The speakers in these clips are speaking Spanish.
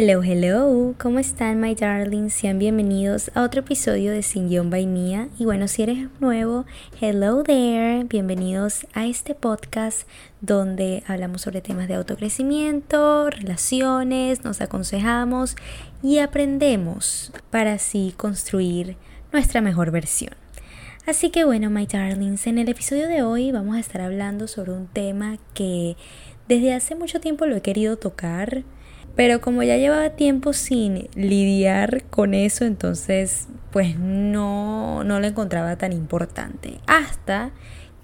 Hello, hello, ¿cómo están, my darlings? Sean bienvenidos a otro episodio de Sin Guión Mía. Y bueno, si eres nuevo, hello there, bienvenidos a este podcast donde hablamos sobre temas de autocrecimiento, relaciones, nos aconsejamos y aprendemos para así construir nuestra mejor versión. Así que bueno, my darlings, en el episodio de hoy vamos a estar hablando sobre un tema que desde hace mucho tiempo lo he querido tocar pero como ya llevaba tiempo sin lidiar con eso, entonces pues no, no lo encontraba tan importante. Hasta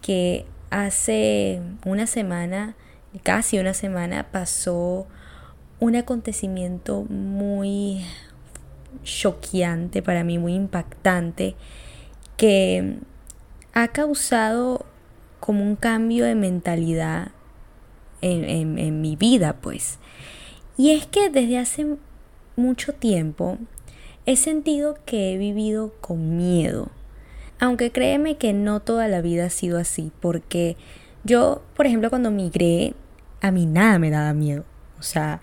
que hace una semana, casi una semana, pasó un acontecimiento muy choqueante para mí, muy impactante, que ha causado como un cambio de mentalidad en, en, en mi vida, pues. Y es que desde hace mucho tiempo he sentido que he vivido con miedo. Aunque créeme que no toda la vida ha sido así, porque yo, por ejemplo, cuando migré, a mí nada me daba miedo. O sea,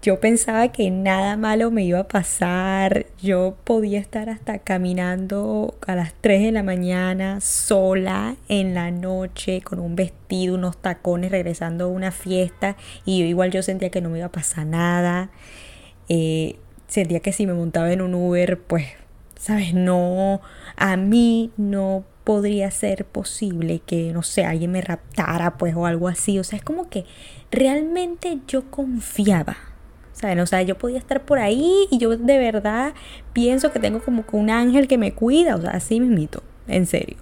yo pensaba que nada malo me iba a pasar. Yo podía estar hasta caminando a las 3 de la mañana sola en la noche con un vestido, unos tacones regresando a una fiesta y yo igual yo sentía que no me iba a pasar nada. Eh, sentía que si me montaba en un Uber, pues, sabes, no, a mí no podría ser posible que, no sé, alguien me raptara, pues, o algo así. O sea, es como que realmente yo confiaba O sea, yo podía estar por ahí y yo de verdad pienso que tengo como un ángel que me cuida, o sea, así mismito, en serio.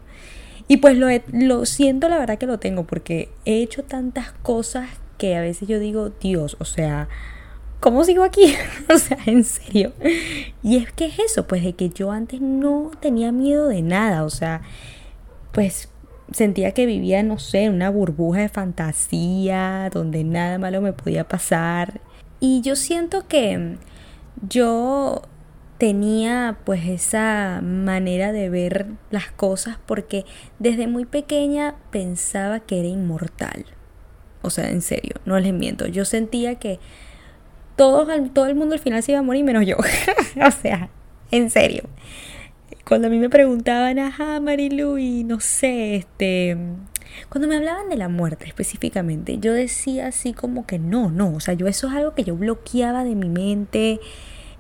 Y pues lo, lo siento, la verdad que lo tengo, porque he hecho tantas cosas que a veces yo digo, Dios, o sea, ¿cómo sigo aquí? o sea, en serio. Y es que es eso, pues de que yo antes no tenía miedo de nada, o sea, pues sentía que vivía, no sé, en una burbuja de fantasía, donde nada malo me podía pasar. Y yo siento que yo tenía pues esa manera de ver las cosas porque desde muy pequeña pensaba que era inmortal. O sea, en serio, no les miento. Yo sentía que todo, todo el mundo al final se iba a morir menos yo. o sea, en serio. Cuando a mí me preguntaban, ajá, Marilu, y no sé, este, cuando me hablaban de la muerte específicamente, yo decía así como que no, no, o sea, yo eso es algo que yo bloqueaba de mi mente.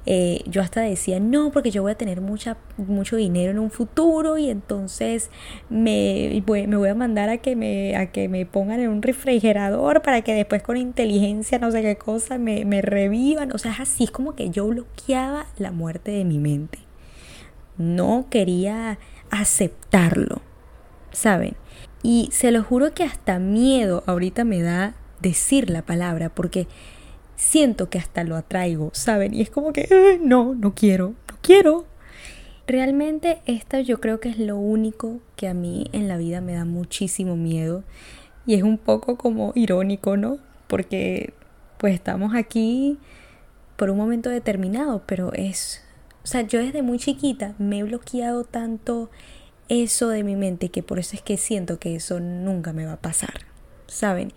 Eh, yo hasta decía, no, porque yo voy a tener mucha, mucho dinero en un futuro y entonces me voy, me voy a mandar a que, me, a que me pongan en un refrigerador para que después con inteligencia, no sé qué cosa, me, me revivan. O sea, es así, es como que yo bloqueaba la muerte de mi mente. No quería aceptarlo, ¿saben? Y se lo juro que hasta miedo ahorita me da decir la palabra porque siento que hasta lo atraigo, ¿saben? Y es como que, no, no quiero, no quiero. Realmente esto yo creo que es lo único que a mí en la vida me da muchísimo miedo. Y es un poco como irónico, ¿no? Porque pues estamos aquí por un momento determinado, pero es... O sea, yo desde muy chiquita me he bloqueado tanto eso de mi mente que por eso es que siento que eso nunca me va a pasar, ¿saben?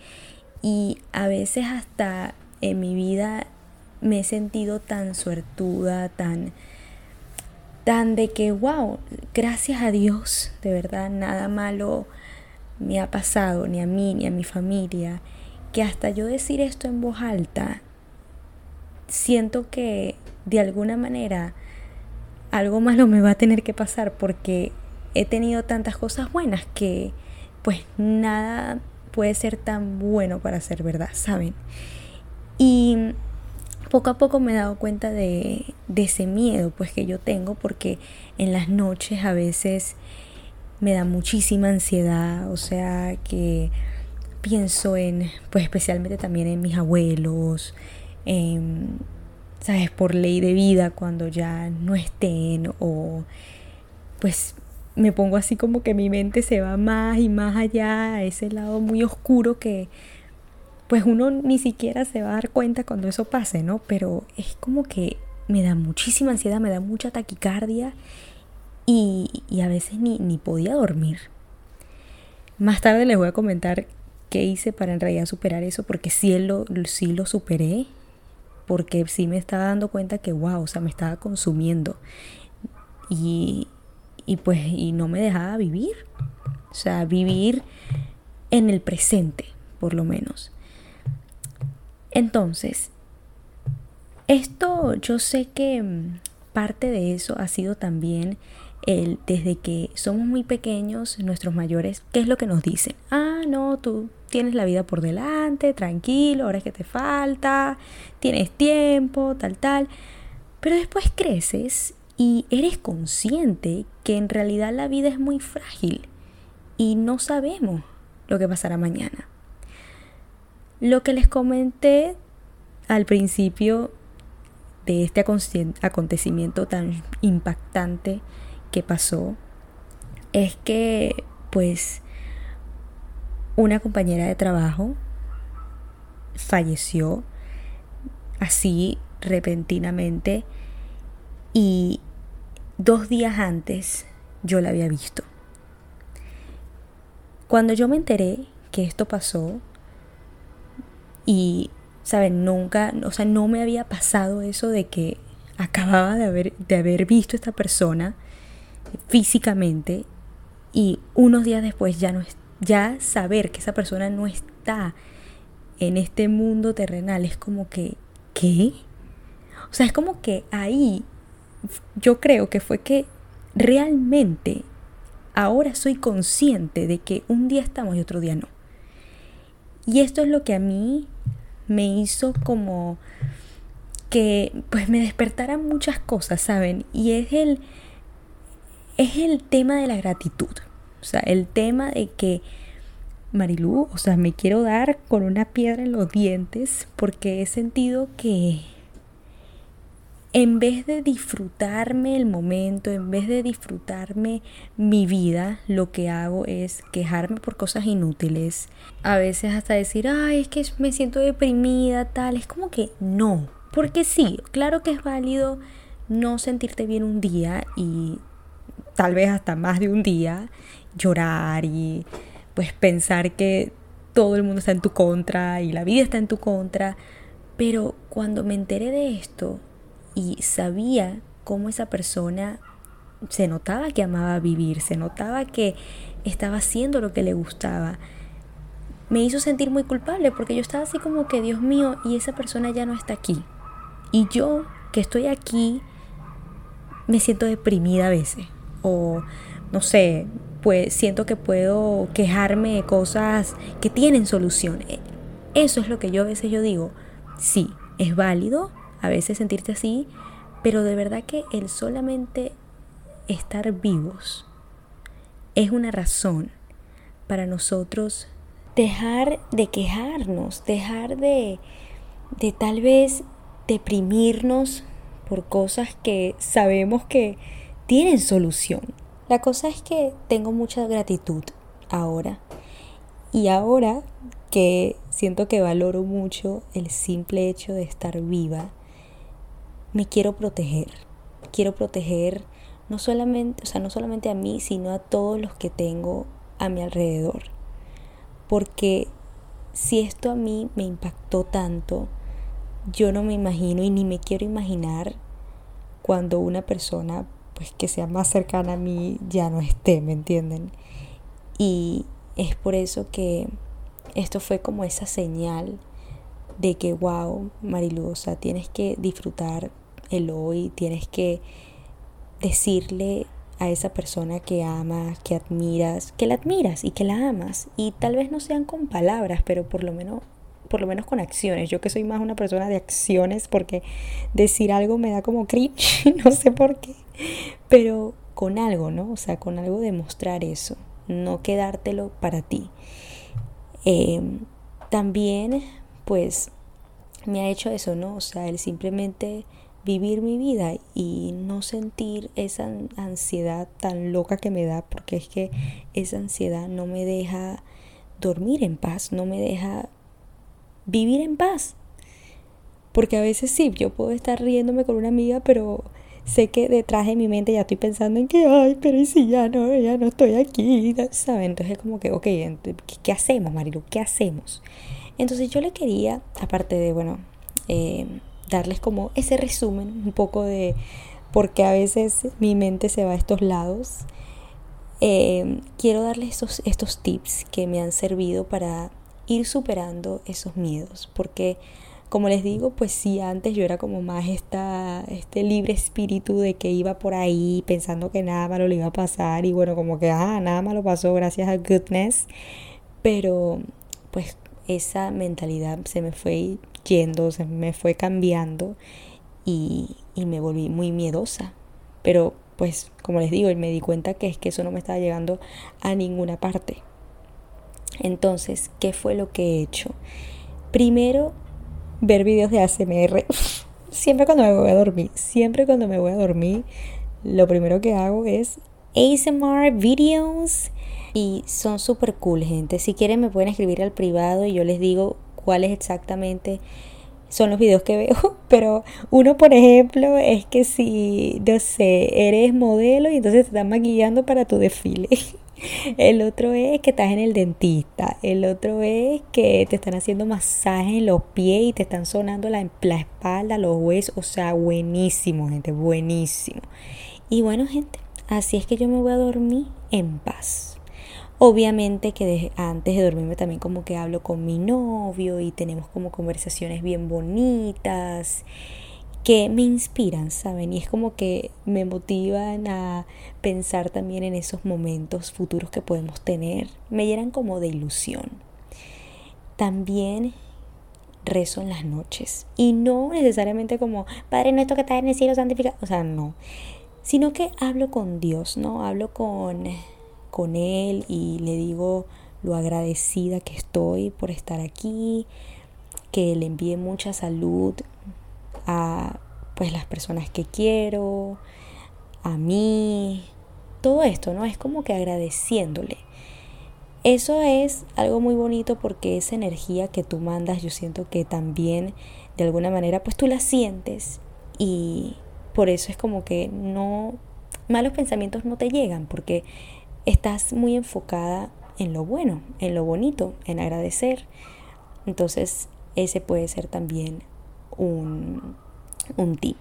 Y a veces hasta en mi vida me he sentido tan suertuda, tan tan de que wow, gracias a Dios, de verdad nada malo me ha pasado ni a mí ni a mi familia, que hasta yo decir esto en voz alta siento que de alguna manera algo malo me va a tener que pasar porque he tenido tantas cosas buenas que pues nada puede ser tan bueno para ser verdad, ¿saben? Y poco a poco me he dado cuenta de, ese miedo pues que yo tengo porque en las noches a veces me da muchísima ansiedad, o sea que pienso en, pues especialmente también en mis abuelos, sabes, por ley de vida cuando ya no estén o pues me pongo así como que mi mente se va más y más allá a ese lado muy oscuro que pues uno ni siquiera se va a dar cuenta cuando eso pase, ¿no? Pero es como que me da muchísima ansiedad, me da mucha taquicardia y, y a veces ni, ni podía dormir. Más tarde les voy a comentar qué hice para en realidad superar eso, porque sí lo, sí lo superé, porque sí me estaba dando cuenta que, wow, o sea, me estaba consumiendo. Y, y pues, y no me dejaba vivir. O sea, vivir en el presente, por lo menos. Entonces, esto yo sé que mm, parte de eso ha sido también el desde que somos muy pequeños, nuestros mayores, ¿qué es lo que nos dicen? Ah, no, tú tienes la vida por delante, tranquilo, ahora es que te falta, tienes tiempo, tal, tal. Pero después creces y eres consciente que en realidad la vida es muy frágil y no sabemos lo que pasará mañana. Lo que les comenté al principio de este acontecimiento tan impactante que pasó es que pues una compañera de trabajo falleció así repentinamente y dos días antes yo la había visto. Cuando yo me enteré que esto pasó y, ¿saben? Nunca, o sea, no me había pasado eso de que acababa de haber, de haber visto a esta persona físicamente y unos días después ya no ya saber que esa persona no está en este mundo terrenal es como que ¿qué? O sea, es como que ahí yo creo que fue que realmente ahora soy consciente de que un día estamos y otro día no. Y esto es lo que a mí me hizo como que pues me despertaran muchas cosas, ¿saben? Y es el es el tema de la gratitud. O sea, el tema de que, Marilú, o sea, me quiero dar con una piedra en los dientes porque he sentido que en vez de disfrutarme el momento, en vez de disfrutarme mi vida, lo que hago es quejarme por cosas inútiles. A veces hasta decir, ay, es que me siento deprimida, tal. Es como que no. Porque sí, claro que es válido no sentirte bien un día y tal vez hasta más de un día, llorar y pues pensar que todo el mundo está en tu contra y la vida está en tu contra. Pero cuando me enteré de esto y sabía cómo esa persona se notaba que amaba vivir, se notaba que estaba haciendo lo que le gustaba, me hizo sentir muy culpable porque yo estaba así como que, Dios mío, y esa persona ya no está aquí. Y yo, que estoy aquí, me siento deprimida a veces o no sé, pues siento que puedo quejarme de cosas que tienen solución. E, eso es lo que yo a veces yo digo, sí, es válido a veces sentirte así, pero de verdad que el solamente estar vivos es una razón para nosotros dejar de quejarnos, dejar de, de tal vez deprimirnos por cosas que sabemos que tienen solución. La cosa es que tengo mucha gratitud ahora. Y ahora que siento que valoro mucho el simple hecho de estar viva, me quiero proteger. Quiero proteger no solamente, o sea, no solamente a mí, sino a todos los que tengo a mi alrededor. Porque si esto a mí me impactó tanto, yo no me imagino y ni me quiero imaginar cuando una persona pues que sea más cercana a mí ya no esté, ¿me entienden? Y es por eso que esto fue como esa señal de que, wow, Marilu, o sea, tienes que disfrutar el hoy, tienes que decirle a esa persona que amas, que admiras, que la admiras y que la amas. Y tal vez no sean con palabras, pero por lo menos por lo menos con acciones. Yo que soy más una persona de acciones porque decir algo me da como cringe, no sé por qué, pero con algo, ¿no? O sea, con algo de mostrar eso, no quedártelo para ti. Em, también, pues, me ha hecho eso, ¿no? O sea, el simplemente vivir mi vida y no sentir esa ansiedad tan loca que me da, porque es que esa ansiedad no me deja dormir en paz, no me deja vivir en paz. Porque a veces sí, yo puedo estar riéndome con una amiga, pero sé que detrás de mi mente ya estoy pensando en que, ay, pero ¿y si ya no, ya no estoy aquí? ¿Saben? Entonces es como que, ok, ¿qué, hacemos, Marilu? ¿Qué hacemos? Entonces yo le quería, aparte de, bueno, eh, darles como ese resumen, un poco de porque a veces mi mente se va a estos lados. Eh, quiero darles estos, estos tips que me han servido para ir superando esos miedos, porque como les digo, pues sí, antes yo era como más esta, este libre espíritu de que iba por ahí pensando que nada malo le iba a pasar y bueno, como que, ah, nada malo pasó gracias a goodness, pero pues esa mentalidad se me fue yendo, se me fue cambiando y, y me volví muy miedosa, pero pues como les digo, me di cuenta que es que eso no me estaba llegando a ninguna parte. Entonces, ¿qué fue lo que he hecho? Primero, ver videos de ASMR. siempre cuando me voy a dormir, siempre cuando me voy a dormir, lo primero que hago es ASMR videos. Y son súper cool, gente. Si quieren me pueden escribir al privado y yo les digo cuáles exactamente son los videos que veo. Pero uno, por ejemplo, es que si, no sé, eres modelo y entonces te están maquillando para tu desfile. El otro es que estás en el dentista. El otro es que te están haciendo masaje en los pies y te están sonando la, la espalda, los huesos. O sea, buenísimo, gente, buenísimo. Y bueno, gente, así es que yo me voy a dormir en paz. Obviamente que antes de dormirme también como que hablo con mi novio y tenemos como conversaciones bien bonitas que me inspiran, ¿saben? Y es como que me motivan a pensar también en esos momentos futuros que podemos tener. Me llenan como de ilusión. También rezo en las noches. Y no necesariamente como, Padre nuestro que estás en el cielo, santificado. O sea, no. Sino que hablo con Dios, ¿no? Hablo con, con Él y le digo lo agradecida que estoy por estar aquí, que le envíe mucha salud, a pues las personas que quiero, a mí, todo esto, ¿no? Es como que agradeciéndole. Eso es algo muy bonito porque esa energía que tú mandas, yo siento que también de alguna manera pues tú la sientes y por eso es como que no malos pensamientos no te llegan porque estás muy enfocada en lo bueno, en lo bonito, en agradecer. Entonces, ese puede ser también un, un tip.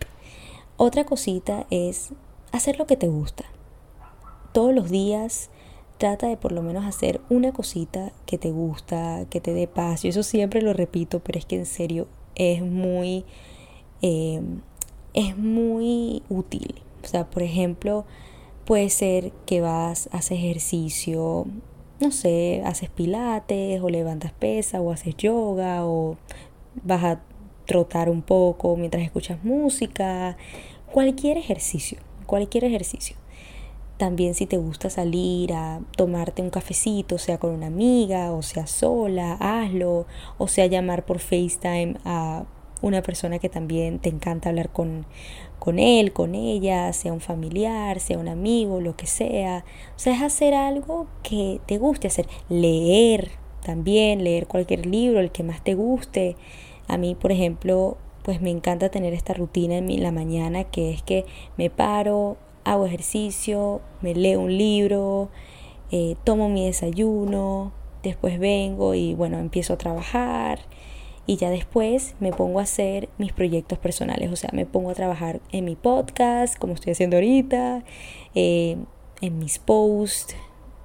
Otra cosita es hacer lo que te gusta. Todos los días trata de por lo menos hacer una cosita que te gusta, que te dé paz. Eso siempre lo repito, pero es que en serio es muy, eh, es muy útil. O sea, por ejemplo, puede ser que vas, haces ejercicio, no sé, haces pilates o levantas pesas o haces yoga o vas a trotar un poco mientras escuchas música, cualquier ejercicio, cualquier ejercicio. También si te gusta salir a tomarte un cafecito, sea con una amiga o sea sola, hazlo, o sea llamar por FaceTime a una persona que también te encanta hablar con, con él, con ella, sea un familiar, sea un amigo, lo que sea. O sea, es hacer algo que te guste hacer. Leer también, leer cualquier libro, el que más te guste. A mí, por ejemplo, pues me encanta tener esta rutina en la mañana que es que me paro, hago ejercicio, me leo un libro, eh, tomo mi desayuno, después vengo y bueno, empiezo a trabajar y ya después me pongo a hacer mis proyectos personales, o sea, me pongo a trabajar en mi podcast, como estoy haciendo ahorita, eh, en mis posts,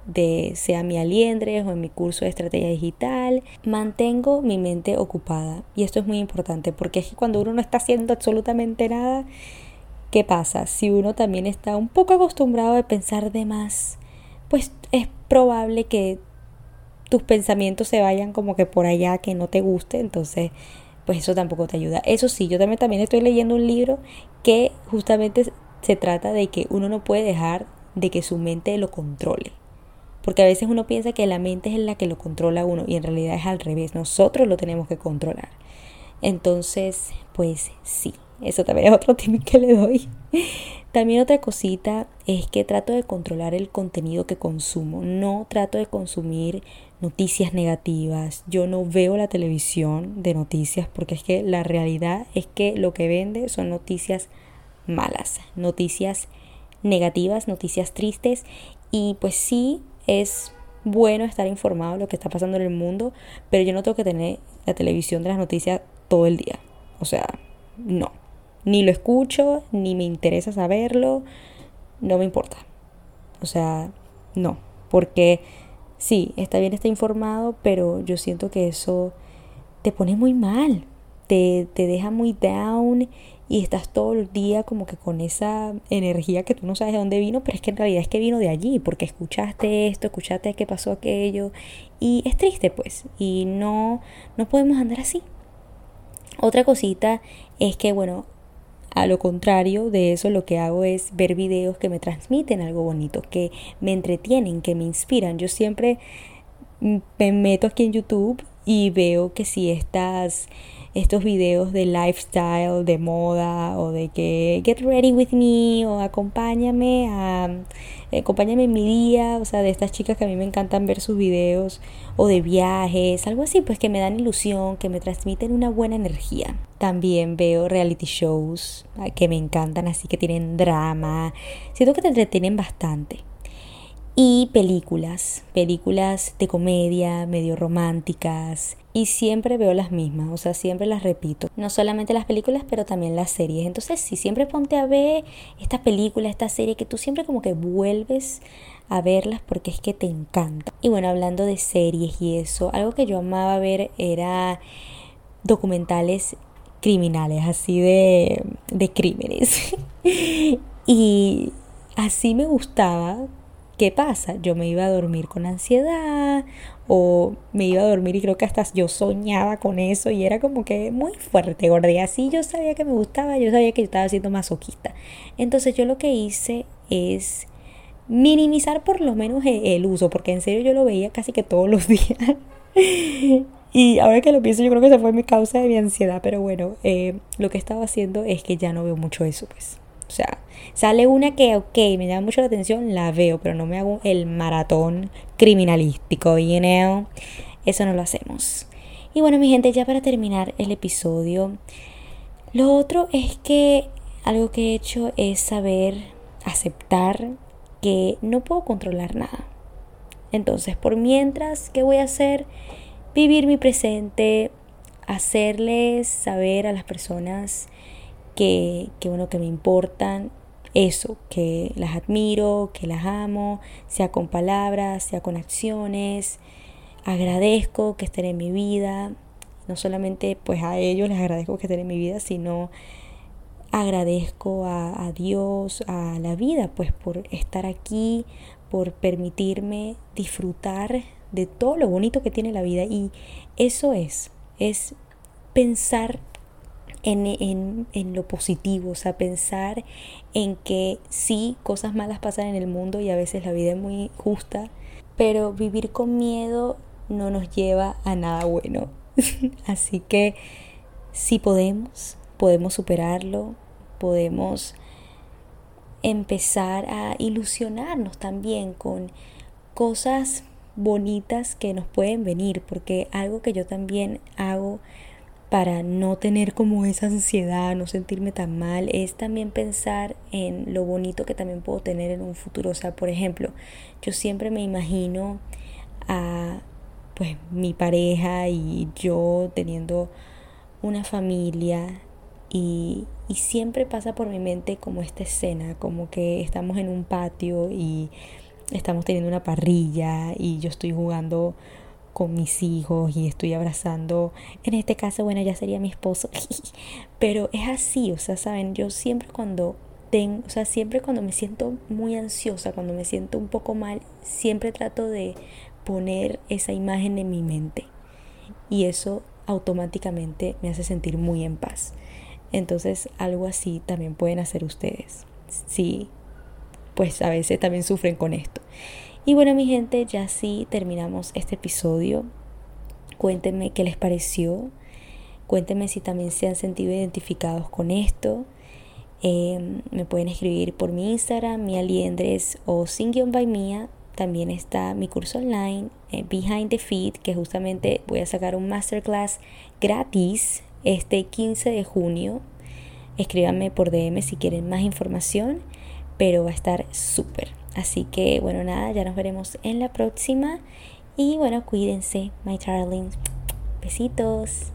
de sea mi aliendres o en mi curso de estrategia digital, mantengo mi mente ocupada. Y esto es muy importante porque es que cuando uno no está haciendo absolutamente nada, ¿qué pasa? Si uno también está un poco acostumbrado a pensar de más, pues es probable que tus pensamientos se vayan como que por allá que no te guste, entonces pues eso tampoco te ayuda. Eso sí, yo también, también estoy leyendo un libro que justamente se trata de que uno no puede dejar de que su mente lo controle. Porque a veces uno piensa que la mente es la que lo controla uno y en realidad es al revés, nosotros lo tenemos que controlar. Entonces, pues sí, eso también es otro tip que le doy. También otra cosita es que trato de controlar el contenido que consumo. No trato de consumir noticias negativas. Yo no veo la televisión de noticias porque es que la realidad es que lo que vende son noticias malas, noticias negativas, noticias tristes y pues sí es bueno estar informado de lo que está pasando en el mundo, pero yo no tengo que tener la televisión de las noticias todo el día. O sea, no. Ni lo escucho, ni me interesa saberlo, no me importa. O sea, no. Porque sí, está bien, está informado, pero yo siento que eso te pone muy mal, te, te deja muy down y estás todo el día como que con esa energía que tú no sabes de dónde vino, pero es que en realidad es que vino de allí, porque escuchaste esto, escuchaste que pasó aquello y es triste pues y no no podemos andar así. Otra cosita es que bueno, a lo contrario de eso, lo que hago es ver videos que me transmiten algo bonito, que me entretienen, que me inspiran. Yo siempre me meto aquí en YouTube y veo que si estás estos videos de lifestyle, de moda o de que get ready with me o acompáñame a acompáñame en mi día, o sea, de estas chicas que a mí me encantan ver sus videos o de viajes, algo así, pues que me dan ilusión, que me transmiten una buena energía. También veo reality shows que me encantan, así que tienen drama. Siento que te entretienen bastante y películas, películas de comedia, medio románticas y siempre veo las mismas, o sea, siempre las repito. No solamente las películas, pero también las series. Entonces, si siempre ponte a ver esta película, esta serie que tú siempre como que vuelves a verlas porque es que te encanta. Y bueno, hablando de series y eso, algo que yo amaba ver era documentales criminales, así de, de crímenes. y así me gustaba ¿Qué pasa? Yo me iba a dormir con ansiedad o me iba a dormir y creo que hasta yo soñaba con eso y era como que muy fuerte, gorda. Y así yo sabía que me gustaba, yo sabía que yo estaba siendo masoquista. Entonces yo lo que hice es minimizar por lo menos e-, el, uso, porque en serio yo lo veía casi que todos los días. y ahora que lo pienso, yo creo que esa fue mi causa de mi ansiedad, pero bueno, eh, lo que estaba haciendo es que ya no veo mucho eso, pues. O sea, sale una que, ok, me llama mucho la atención, la veo, pero no me hago el maratón criminalístico, you know? Eso no lo hacemos. Y bueno, mi gente, ya para terminar el episodio, lo otro es que algo que he hecho es saber aceptar que no puedo controlar nada. Entonces, por mientras, ¿qué voy a hacer? Vivir mi presente, hacerles saber a las personas que, que, bueno, que me importan eso, que las admiro, que las amo, sea con palabras, sea con acciones. Agradezco que estén en mi vida. No solamente pues a ellos les agradezco que estén en mi vida, sino agradezco a, a Dios, a la vida, pues por estar aquí, por permitirme disfrutar de todo lo bonito que tiene la vida. Y eso es, es pensar en, en, lo positivo, o sea, pensar en que sí, cosas malas pasan en el mundo y a veces la vida es muy justa, pero vivir con miedo no nos lleva a nada bueno. Así que si podemos, podemos superarlo, podemos empezar a ilusionarnos también con cosas bonitas que nos pueden venir, porque algo que yo también hago para no tener como esa ansiedad, no sentirme tan mal, es también pensar en lo bonito que también puedo tener en un futuro. O sea, por ejemplo, yo siempre me imagino a pues mi pareja y yo teniendo una familia y, y siempre pasa por mi mente como esta escena, como que estamos en un patio y estamos teniendo una parrilla y yo estoy jugando con mis hijos y estoy abrazando, en este caso, bueno, ya sería mi esposo, pero es así, o sea, saben, yo siempre cuando tengo, o sea, siempre cuando me siento muy ansiosa, cuando me siento un poco mal, siempre trato de poner esa imagen en mi mente y eso automáticamente me hace sentir muy en paz. Entonces, algo así también pueden hacer ustedes. Sí, pues a veces también sufren con esto. Y bueno, mi gente, ya sí terminamos este episodio. Cuéntenme qué les pareció. Cuéntenme si también se han sentido identificados con esto. Em, me pueden escribir por mi Instagram, mi aliendres o sin by mía. También está mi curso online, eh, Behind the Feed, que justamente voy a sacar un masterclass gratis este 15 de junio. Escríbanme por DM si quieren más información, pero va a estar súper. Así que bueno, nada, ya nos veremos en la próxima. Y bueno, cuídense, my darlings. Besitos.